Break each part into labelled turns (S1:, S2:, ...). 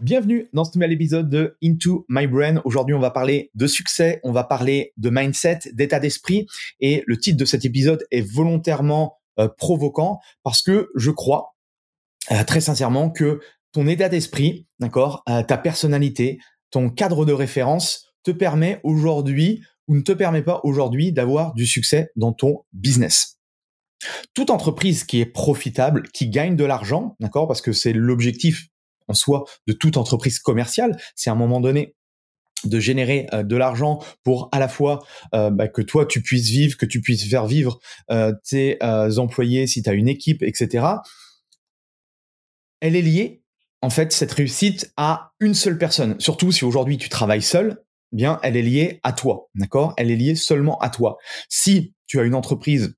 S1: Bienvenue dans ce nouvel épisode de Into My Brain. Aujourd'hui, on va parler de succès, on va parler de mindset, d'état d'esprit. Et le titre de cet épisode est volontairement euh, provoquant parce que je crois euh, très sincèrement que ton état d'esprit, d'accord, euh, ta personnalité, ton cadre de référence te permet aujourd'hui ou ne te permet pas aujourd'hui d'avoir du succès dans ton business. Toute entreprise qui est profitable, qui gagne de l'argent, d'accord, parce que c'est l'objectif en soi de toute entreprise commerciale. C'est à un moment donné de générer euh, de l'argent pour à la fois euh, bah, que toi tu puisses vivre, que tu puisses faire vivre euh, tes employés si tu as une équipe, etc. Elle est liée, en fait, cette réussite à une seule personne. Surtout si aujourd'hui tu travailles seul, eh bien elle est liée à toi, d'accord? Elle est liée seulement à toi. Si tu as une entreprise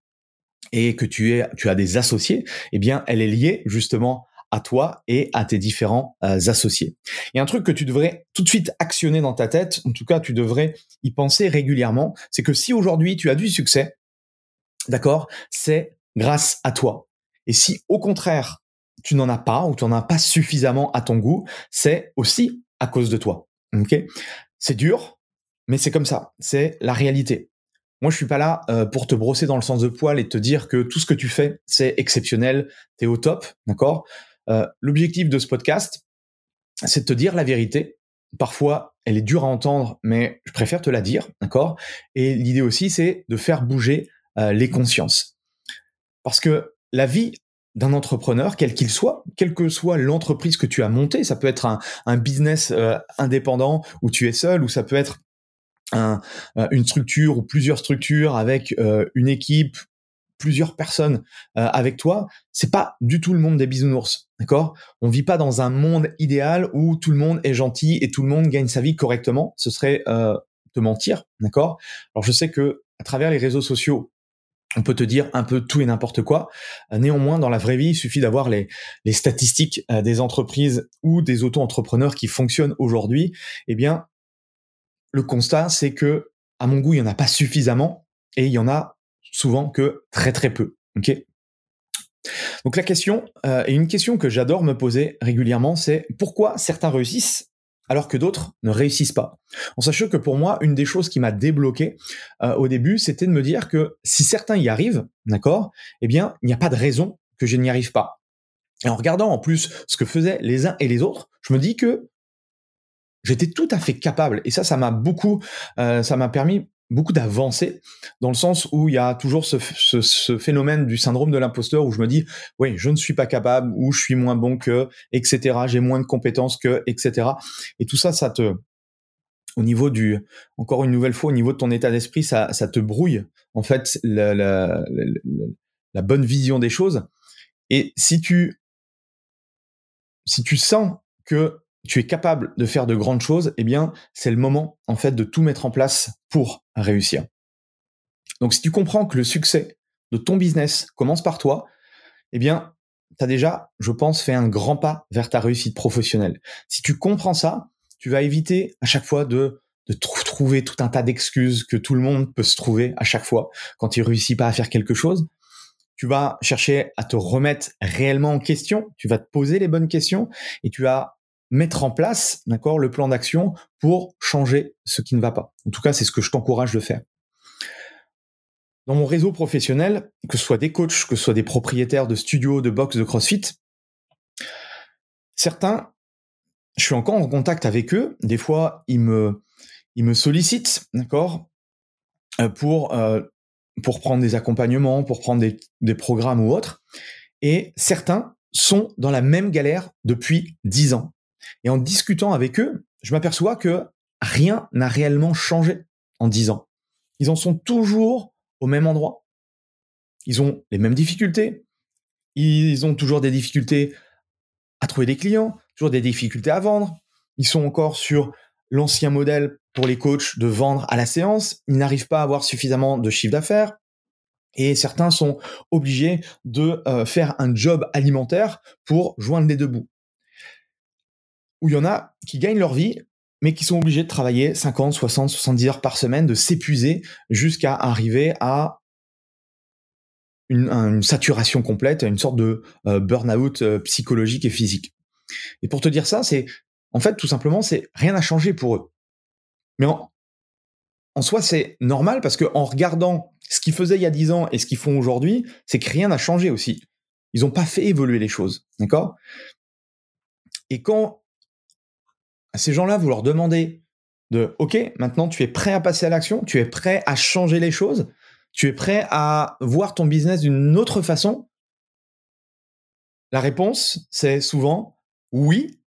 S1: et que tu, es, tu as des associés, eh bien elle est liée justement toi et à tes différents euh, associés. A un truc que tu devrais tout de suite actionner dans ta tête, en tout cas tu devrais y penser régulièrement, c'est que si aujourd'hui tu as du succès, d'accord, c'est grâce à toi. Et si au contraire tu n'en as pas ou tu n'en as pas suffisamment à ton goût, c'est aussi à cause de toi. Ok? C'est dur, mais c'est comme ça. C'est la réalité. Moi, je suis pas là euh, pour te brosser dans le sens de poil et te dire que tout ce que tu fais, c'est exceptionnel, t'es au top, d'accord? Euh, l'objectif de ce podcast, c'est de te dire la vérité. Parfois, elle est dure à entendre, mais je préfère te la dire, d'accord? Et l'idée aussi, c'est de faire bouger euh, les consciences. Parce que la vie d'un entrepreneur, quel qu'il soit, quelle que soit l'entreprise que tu as montée, ça peut être un, business euh, indépendant où tu es seul, ou ça peut être une structure ou plusieurs structures avec une équipe plusieurs personnes euh, avec toi, c'est pas du tout le monde des bisounours, d'accord? On vit pas dans un monde idéal où tout le monde est gentil et tout le monde gagne sa vie correctement. Ce serait euh, te mentir, d'accord? Alors je sais que à travers les réseaux sociaux, on peut te dire un peu tout et n'importe quoi. Euh, néanmoins, dans la vraie vie, il suffit d'avoir les, les statistiques euh, des entreprises ou des auto-entrepreneurs qui fonctionnent aujourd'hui. Eh bien, le constat, c'est que, à mon goût, il y en a pas suffisamment et il y en a souvent que très très peu. Ok? Donc la question, euh, et une question que j'adore me poser régulièrement, c'est pourquoi certains réussissent alors que d'autres ne réussissent pas? En sachant que pour moi, une des choses qui m'a débloqué euh, au début, c'était de me dire que si certains y arrivent, d'accord, eh bien, il n'y a pas de raison que je n'y arrive pas. Et en regardant en plus ce que faisaient les uns et les autres, je me dis que j'étais tout à fait capable. Et ça, ça m'a beaucoup, euh, ça m'a permis beaucoup d'avancées dans le sens où il y a toujours ce, phénomène du syndrome de l'imposteur où je me dis oui je ne suis pas capable ou je suis moins bon que etc j'ai moins de compétences que etc et tout ça ça te au niveau du encore une nouvelle fois au niveau de ton état d'esprit ça, te brouille en fait la, la bonne vision des choses. Et si tu si tu sens que tu es capable de faire de grandes choses, eh bien, c'est le moment, en fait, de tout mettre en place pour réussir. Donc, si tu comprends que le succès de ton business commence par toi, eh bien, tu as déjà, je pense, fait un grand pas vers ta réussite professionnelle. Si tu comprends ça, tu vas éviter à chaque fois de, de trouver tout un tas d'excuses que tout le monde peut se trouver à chaque fois quand il réussit pas à faire quelque chose. Tu vas chercher à te remettre réellement en question, tu vas te poser les bonnes questions et tu vas mettre en place, d'accord, le plan d'action pour changer ce qui ne va pas. En tout cas, c'est ce que je t'encourage de faire. Dans mon réseau professionnel, que ce soit des coachs, que ce soit des propriétaires de studios, de box, de CrossFit, certains, je suis encore en contact avec eux. Des fois, ils me, ils me sollicitent, d'accord, euh, pour euh, pour prendre des accompagnements, pour prendre des, des programmes ou autres. Et certains sont dans la même galère depuis dix ans. Et en discutant avec eux, je m'aperçois que rien n'a réellement changé en dix ans. Ils en sont toujours au même endroit. Ils ont les mêmes difficultés. Ils ont toujours des difficultés à trouver des clients, toujours des difficultés à vendre. Ils sont encore sur l'ancien modèle pour les coachs de vendre à la séance. Ils n'arrivent pas à avoir suffisamment de chiffre d'affaires. Et certains sont obligés de euh, faire un job alimentaire pour joindre les deux bouts. Ou il y en a qui gagnent leur vie, mais qui sont obligés de travailler 50, 60, 70 heures par semaine, de s'épuiser jusqu'à arriver à une, saturation complète, une sorte de euh, burn-out euh, psychologique et physique. Et pour te dire ça, c'est en fait tout simplement, c'est rien n'a changé pour eux. Mais en, en soi, c'est normal parce que en regardant ce qu'ils faisaient il y a 10 ans et ce qu'ils font aujourd'hui, c'est que rien n'a changé aussi. Ils n'ont pas fait évoluer les choses, d'accord? Et quand ces gens-là, vous leur demandez de, OK, maintenant tu es prêt à passer à l'action, tu es prêt à changer les choses, tu es prêt à voir ton business d'une autre façon? La réponse, c'est souvent oui,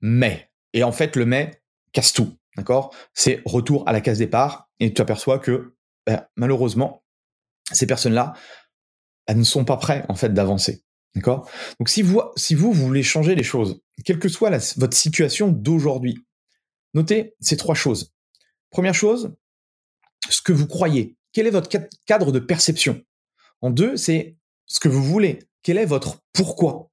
S1: mais. Et en fait, le mais casse tout. C'est retour à la case départ et tu aperçois que ben, malheureusement, ces personnes-là elles ne sont pas prêtes en fait d'avancer. D'accord? Donc si vous, si vous, voulez changer les choses, quelle que soit votre situation d'aujourd'hui, notez ces trois choses. Première chose, ce que vous croyez. Quel est votre cadre de perception? En deux, c'est ce que vous voulez. Quel est votre pourquoi?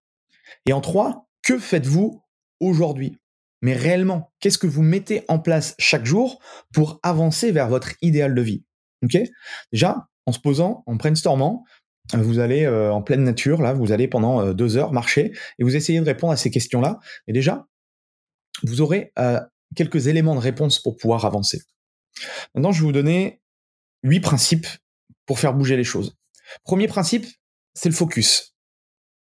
S1: Et en trois, que faites-vous aujourd'hui? Mais réellement, qu'est-ce que vous mettez en place chaque jour pour avancer vers votre idéal de vie? Ok? Déjà, en se posant, en brainstormant, vous allez euh, en pleine nature, là, vous allez pendant euh, deux heures marcher et vous essayez de répondre à ces questions-là. Et déjà, vous aurez euh, quelques éléments de réponse pour pouvoir avancer. Maintenant, je vais vous donner huit principes pour faire bouger les choses. Premier principe, c'est le focus.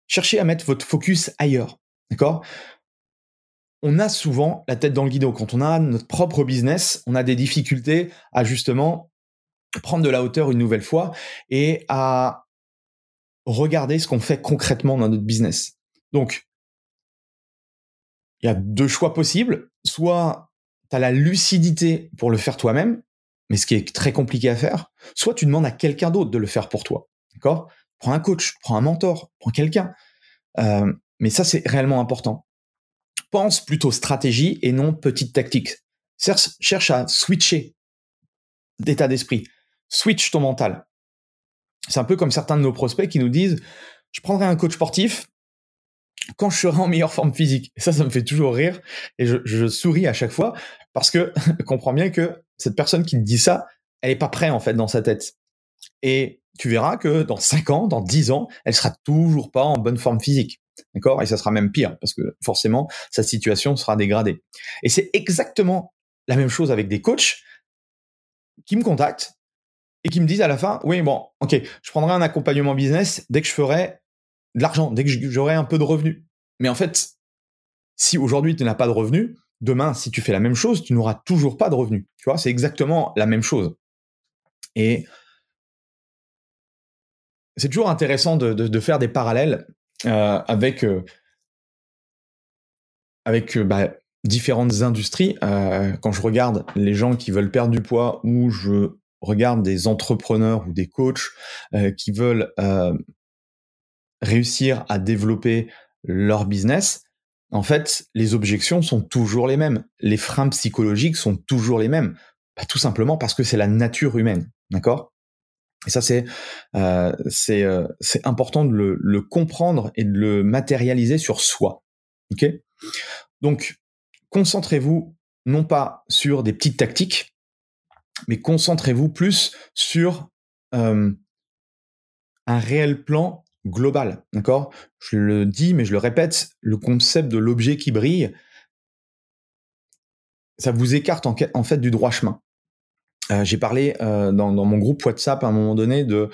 S1: Cherchez à mettre votre focus ailleurs. D'accord? On a souvent la tête dans le guidon. Quand on a notre propre business, on a des difficultés à justement prendre de la hauteur une nouvelle fois et à regarder ce qu'on fait concrètement dans notre business. Donc, il y a deux choix possibles. Soit tu as la lucidité pour le faire toi-même, mais ce qui est très compliqué à faire, soit tu demandes à quelqu'un d'autre de le faire pour toi. D'accord? Prends un coach, prends un mentor, prends quelqu'un. Euh, mais ça, c'est réellement important. Pense plutôt stratégie et non petite tactique. Cherche à switcher d'état d'esprit. Switch ton mental. C'est un peu comme certains de nos prospects qui nous disent, je prendrai un coach sportif quand je serai en meilleure forme physique. Et ça, ça me fait toujours rire et je, je souris à chaque fois parce que comprends bien que cette personne qui te dit ça, elle est pas prête en fait dans sa tête. Et tu verras que dans 5 ans, dans 10 ans, elle sera toujours pas en bonne forme physique. D'accord? Et ça sera même pire parce que forcément, sa situation sera dégradée. Et c'est exactement la même chose avec des coachs qui me contactent et qui me disent à la fin, oui, bon, ok, je prendrai un accompagnement business dès que je ferai de l'argent, dès que j'aurai un peu de revenus. Mais en fait, si aujourd'hui tu n'as pas de revenus, demain, si tu fais la même chose, tu n'auras toujours pas de revenus. Tu vois, c'est exactement la même chose. Et c'est toujours intéressant de, faire des parallèles euh, avec, euh, avec euh, bah, différentes industries. quand je regarde les gens qui veulent perdre du poids ou je regarde des entrepreneurs ou des coachs qui veulent réussir à développer leur business, en fait, les objections sont toujours les mêmes. Les freins psychologiques sont toujours les mêmes. Bah, tout simplement parce que c'est la nature humaine. D'accord? Et ça, c'est euh, euh, c'est important de le, le, comprendre et de le matérialiser sur soi. Ok? Donc, concentrez-vous non pas sur des petites tactiques, mais concentrez-vous plus sur un réel plan global, d'accord? Je le dis, mais je le répète, le concept de l'objet qui brille, ça vous écarte en, fait du droit chemin. Euh, j'ai parlé euh, dans, mon groupe WhatsApp à un moment donné de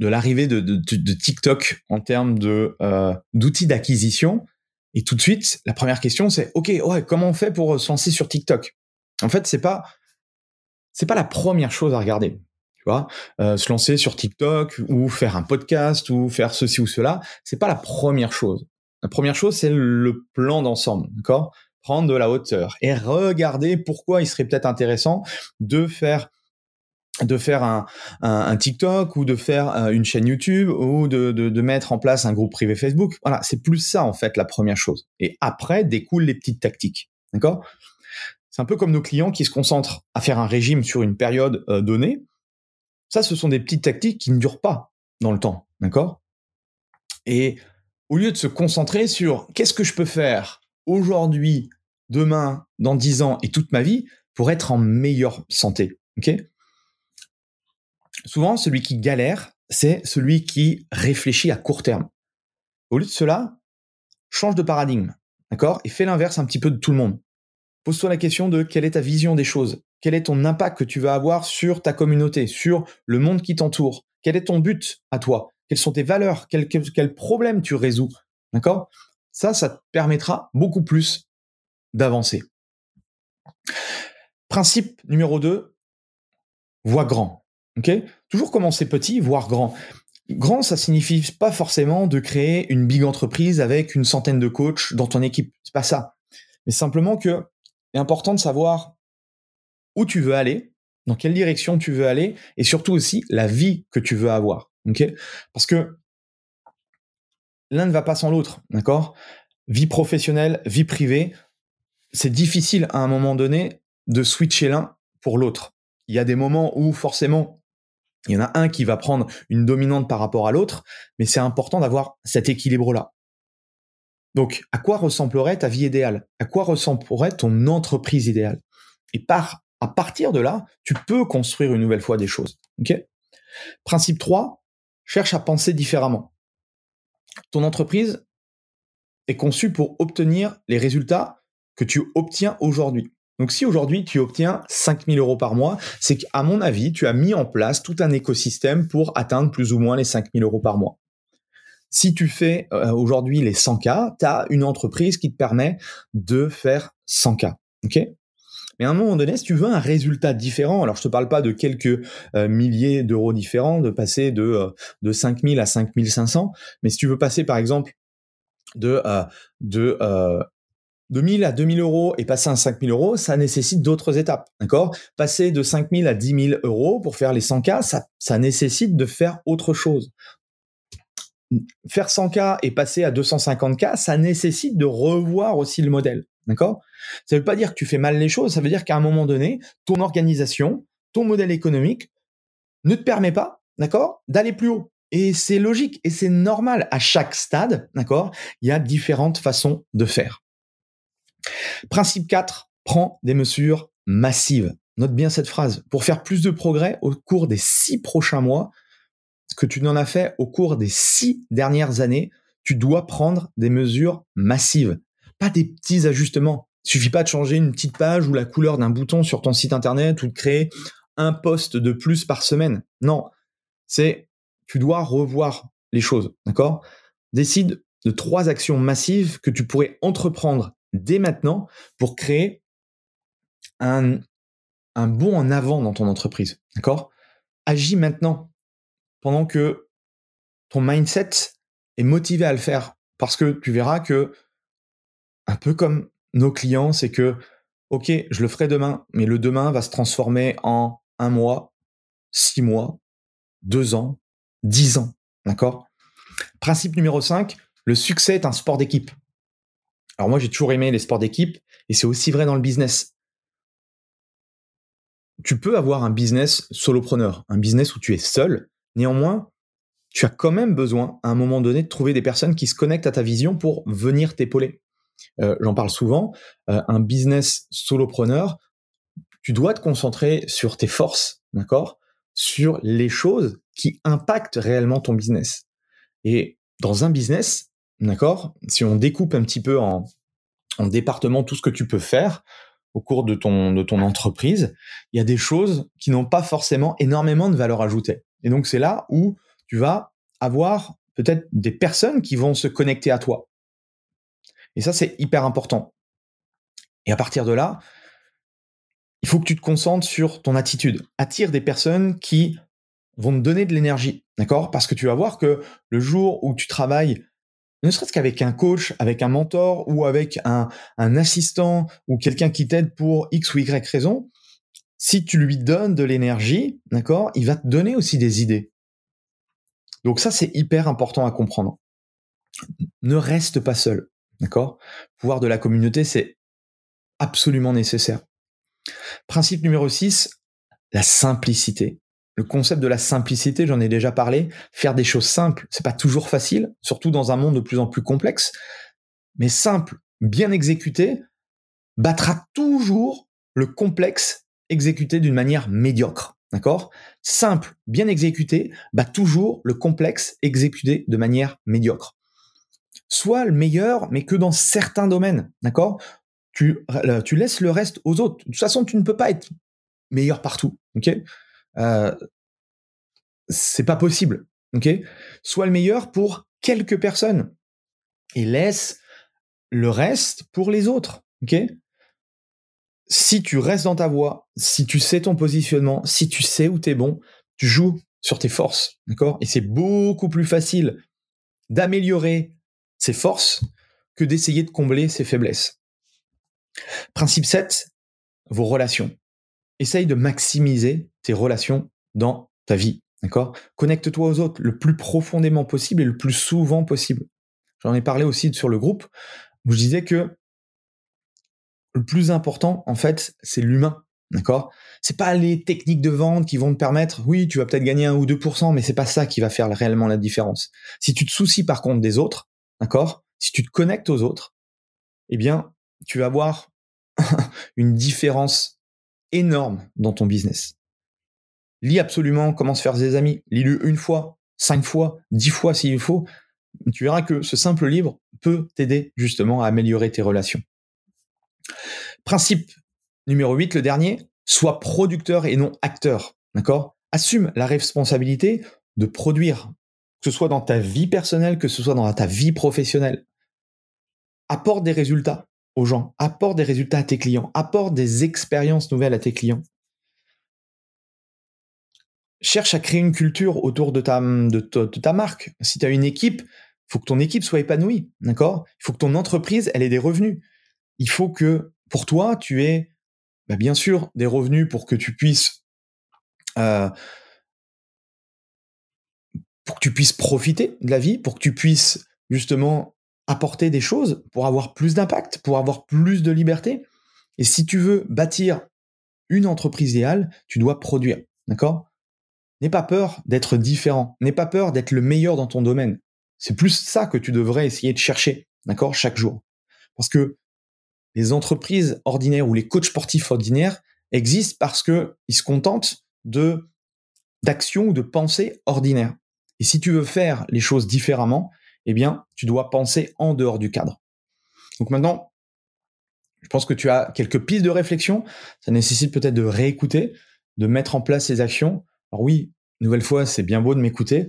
S1: de l'arrivée de, TikTok en termes euh, d'outils d'acquisition. Et tout de suite, la première question, c'est OK, ouais, comment on fait pour se lancer sur TikTok? En fait, c'est pas c'est pas la première chose à regarder. Tu vois, euh, se lancer sur TikTok ou faire un podcast ou faire ceci ou cela, c'est pas la première chose. La première chose, c'est le plan d'ensemble, d'accord? Prendre de la hauteur et regarder pourquoi il serait peut-être intéressant de faire de faire un, un, TikTok ou de faire euh, une chaîne YouTube ou de, de, de, mettre en place un groupe privé Facebook. Voilà, c'est plus ça en fait la première chose. Et après découlent les petites tactiques. D'accord? C'est un peu comme nos clients qui se concentrent à faire un régime sur une période euh, donnée. Ça, ce sont des petites tactiques qui ne durent pas dans le temps. D'accord? Et au lieu de se concentrer sur qu'est-ce que je peux faire aujourd'hui, demain, dans 10 ans et toute ma vie pour être en meilleure santé. ok? Souvent, celui qui galère, c'est celui qui réfléchit à court terme. Au lieu de cela, change de paradigme, d'accord? Et fais l'inverse un petit peu de tout le monde. Pose-toi la question de quelle est ta vision des choses Quel est ton impact que tu vas avoir sur ta communauté, sur le monde qui t'entoure? Quel est ton but à toi? Quelles sont tes valeurs, quel, problèmes tu résous? D'accord? Ça, ça te permettra beaucoup plus d'avancer. Principe numéro 2, vois grand. ok? Toujours commencer petit, voir grand. Grand, ça signifie pas forcément de créer une big entreprise avec une centaine de coachs dans ton équipe. C'est pas ça. Mais simplement que c'est important de savoir où tu veux aller, dans quelle direction tu veux aller, et surtout aussi la vie que tu veux avoir. Parce que l'un ne va pas sans l'autre, d'accord? Vie professionnelle, vie privée, c'est difficile à un moment donné de switcher l'un pour l'autre. Il y a des moments où forcément il y en a un qui va prendre une dominante par rapport à l'autre, mais c'est important d'avoir cet équilibre-là. Donc, à quoi ressemblerait ta vie idéale? À quoi ressemblerait ton entreprise idéale? Et par, à partir de là, tu peux construire une nouvelle fois des choses. Principe 3, cherche à penser différemment. Ton entreprise est conçue pour obtenir les résultats que tu obtiens aujourd'hui. Donc si aujourd'hui tu obtiens 5000 euros par mois, c'est qu'à mon avis, tu as mis en place tout un écosystème pour atteindre plus ou moins les 5000 euros par mois. Si tu fais euh, aujourd'hui les 100K, tu as une entreprise qui te permet de faire 100K. ok? Mais à un moment donné, si tu veux un résultat différent, alors je te parle pas de quelques euh, milliers d'euros différents, de passer de, euh, de 5000 à 5500, mais si tu veux passer par exemple de, euh, de euh, 2000 à 2000 euros et passer à 5000 euros, ça nécessite d'autres étapes, d'accord? Passer de 5000 à 10 000 euros pour faire les 100K, ça, ça nécessite de faire autre chose. Faire 100K et passer à 250K, ça nécessite de revoir aussi le modèle. D'accord? Ça ne veut pas dire que tu fais mal les choses, ça veut dire qu'à un moment donné, ton organisation, ton modèle économique ne te permet pas, d'accord, d'aller plus haut. Et c'est logique et c'est normal. À chaque stade, d'accord, il y a différentes façons de faire. Principe 4, prends des mesures massives. Note bien cette phrase. Pour faire plus de progrès au cours des six prochains mois, que tu n'en as fait au cours des six dernières années, tu dois prendre des mesures massives. Pas des petits ajustements. Il suffit pas de changer une petite page ou la couleur d'un bouton sur ton site internet ou de créer un poste de plus par semaine. Non, c'est tu dois revoir les choses, d'accord? Décide de trois actions massives que tu pourrais entreprendre dès maintenant pour créer un, un bond en avant dans ton entreprise, d'accord? Agis maintenant pendant que ton mindset est motivé à le faire parce que tu verras que un peu comme nos clients, c'est que, OK, je le ferai demain, mais le demain va se transformer en un mois, six mois, deux ans, dix ans. D'accord? Principe numéro 5, le succès est un sport d'équipe. Alors moi, j'ai toujours aimé les sports d'équipe, et c'est aussi vrai dans le business. Tu peux avoir un business solopreneur, un business où tu es seul. Néanmoins, tu as quand même besoin, à un moment donné, de trouver des personnes qui se connectent à ta vision pour venir t'épauler. Euh, j'en parle souvent, euh, un business solopreneur, tu dois te concentrer sur tes forces, d'accord? Sur les choses qui impactent réellement ton business. Et dans un business, d'accord? Si on découpe un petit peu en, en département tout ce que tu peux faire au cours de ton, de ton entreprise, il y a des choses qui n'ont pas forcément énormément de valeur ajoutée. Et donc c'est là où tu vas avoir peut-être des personnes qui vont se connecter à toi. Et ça, c'est hyper important. Et à partir de là, il faut que tu te concentres sur ton attitude. Attire des personnes qui vont te donner de l'énergie, Parce que tu vas voir que le jour où tu travailles, ne serait-ce qu'avec un coach, avec un mentor ou avec un, un assistant ou quelqu'un qui t'aide pour X ou Y raison, si tu lui donnes de l'énergie, d'accord, il va te donner aussi des idées. Donc ça, c'est hyper important à comprendre. Ne reste pas seul, d'accord? Pouvoir de la communauté, c'est absolument nécessaire. Principe numéro 6, la simplicité. Le concept de la simplicité, j'en ai déjà parlé. Faire des choses simples, c'est pas toujours facile, surtout dans un monde de plus en plus complexe. Mais simple, bien exécuté, battra toujours le complexe exécuté d'une manière médiocre. D'accord? Simple, bien exécuté, bat toujours le complexe exécuté de manière médiocre. Soit le meilleur, mais que dans certains domaines. D'accord? Tu, euh, tu laisses le reste aux autres. De toute façon, tu ne peux pas être meilleur partout. Ok? Euh, C'est pas possible. Ok? Sois le meilleur pour quelques personnes et laisse le reste pour les autres. Si tu restes dans ta voie, si tu sais ton positionnement, si tu sais où tu es bon, tu joues sur tes forces. D'accord? Et c'est beaucoup plus facile d'améliorer ses forces que d'essayer de combler ses faiblesses. Principe 7, vos relations. Essaye de maximiser tes relations dans ta vie. D'accord? Connecte-toi aux autres le plus profondément possible et le plus souvent possible. J'en ai parlé aussi sur le groupe où je disais que le plus important, en fait, c'est l'humain. D'accord? C'est pas les techniques de vente qui vont te permettre, oui, tu vas peut-être gagner un ou 2%, mais c'est pas ça qui va faire réellement la différence. Si tu te soucies par contre des autres, d'accord? Si tu te connectes aux autres, eh bien, tu vas voir une différence énorme dans ton business. Lis absolument comment se faire des amis. Lis-le une fois, cinq fois, dix fois s'il faut. Tu verras que ce simple livre peut t'aider justement à améliorer tes relations. Principe numéro 8, le dernier, sois producteur et non acteur. Assume la responsabilité de produire, que ce soit dans ta vie personnelle, que ce soit dans ta vie professionnelle. Apporte des résultats aux gens, apporte des résultats à tes clients, apporte des expériences nouvelles à tes clients. Cherche à créer une culture autour de ta, de ta, marque. Si tu as une équipe, il faut que ton équipe soit épanouie, d'accord? Il faut que ton entreprise, elle ait des revenus. Il faut que, pour toi, tu aies, bah, bien sûr, des revenus pour que tu puisses euh, pour que tu puisses profiter de la vie, pour que tu puisses justement apporter des choses pour avoir plus d'impact, pour avoir plus de liberté. Et si tu veux bâtir une entreprise idéale, tu dois produire. D'accord? N'aie pas peur d'être différent. N'aie pas peur d'être le meilleur dans ton domaine. C'est plus ça que tu devrais essayer de chercher. D'accord? Chaque jour. Parce que les entreprises ordinaires ou les coachs sportifs ordinaires existent parce que ils se contentent de d'actions ou de pensées ordinaires. Et si tu veux faire les choses différemment, eh bien, tu dois penser en dehors du cadre. Donc maintenant, je pense que tu as quelques pistes de réflexion. Ça nécessite peut-être de réécouter, de mettre en place ces actions. Alors oui, nouvelle fois, c'est bien beau de m'écouter,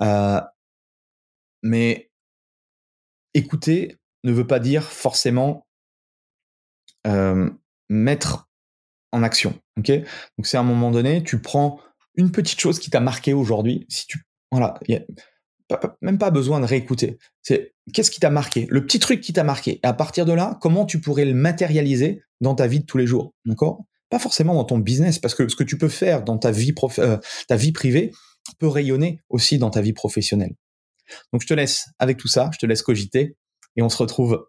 S1: euh, mais écouter ne veut pas dire forcément mettre en action. Ok? Donc c'est à un moment donné, tu prends une petite chose qui t'a marqué aujourd'hui. Si tu voilà, même pas besoin de réécouter. C'est qu'est-ce qui t'a marqué, le petit truc qui t'a marqué. Et à partir de là, comment tu pourrais le matérialiser dans ta vie de tous les jours, d'accord? Pas forcément dans ton business, parce que ce que tu peux faire dans euh, ta vie privée peut rayonner aussi dans ta vie professionnelle. Donc je te laisse avec tout ça, je te laisse cogiter, et on se retrouve